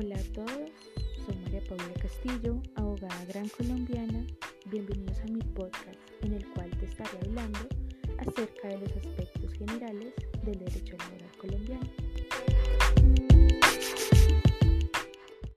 Hola a todos, soy María Paula Castillo, abogada gran colombiana. Bienvenidos a mi podcast en el cual te estaré hablando acerca de los aspectos generales del derecho laboral.